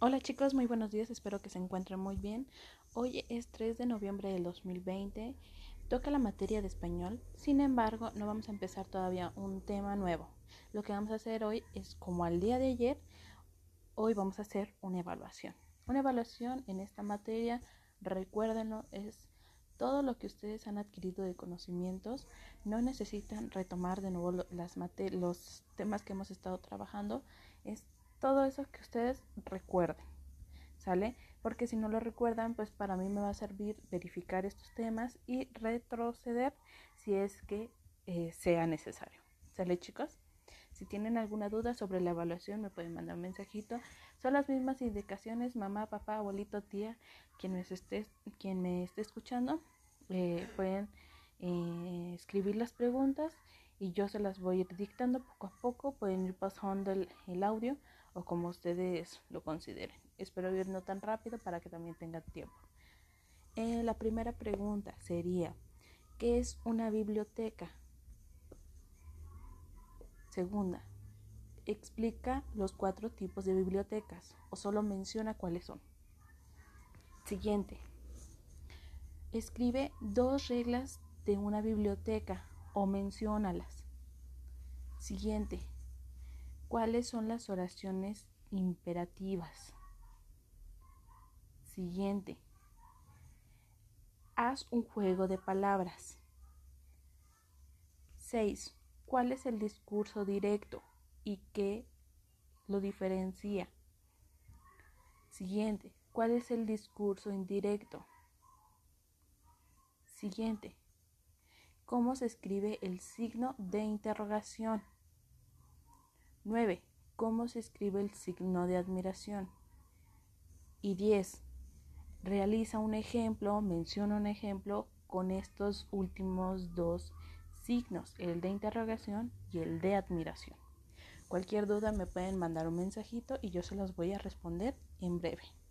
Hola chicos, muy buenos días, espero que se encuentren muy bien. Hoy es 3 de noviembre del 2020, toca la materia de español, sin embargo no vamos a empezar todavía un tema nuevo. Lo que vamos a hacer hoy es como al día de ayer, hoy vamos a hacer una evaluación. Una evaluación en esta materia, recuérdenlo, es todo lo que ustedes han adquirido de conocimientos, no necesitan retomar de nuevo las los temas que hemos estado trabajando, es todo eso que ustedes recuerden, ¿sale? Porque si no lo recuerdan, pues para mí me va a servir verificar estos temas y retroceder si es que eh, sea necesario. ¿Sale, chicos? Si tienen alguna duda sobre la evaluación, me pueden mandar un mensajito. Son las mismas indicaciones, mamá, papá, abuelito, tía, quien me esté, quien me esté escuchando. Eh, pueden eh, escribir las preguntas y yo se las voy a ir dictando poco a poco. Pueden ir pasando el audio o como ustedes lo consideren. Espero ir no tan rápido para que también tengan tiempo. Eh, la primera pregunta sería, ¿qué es una biblioteca? Segunda, explica los cuatro tipos de bibliotecas o solo menciona cuáles son. Siguiente, escribe dos reglas de una biblioteca o menciónalas. Siguiente, ¿Cuáles son las oraciones imperativas? Siguiente. Haz un juego de palabras. 6. ¿Cuál es el discurso directo y qué lo diferencia? Siguiente. ¿Cuál es el discurso indirecto? Siguiente. ¿Cómo se escribe el signo de interrogación? 9. ¿Cómo se escribe el signo de admiración? Y 10. Realiza un ejemplo, menciona un ejemplo con estos últimos dos signos, el de interrogación y el de admiración. Cualquier duda me pueden mandar un mensajito y yo se los voy a responder en breve.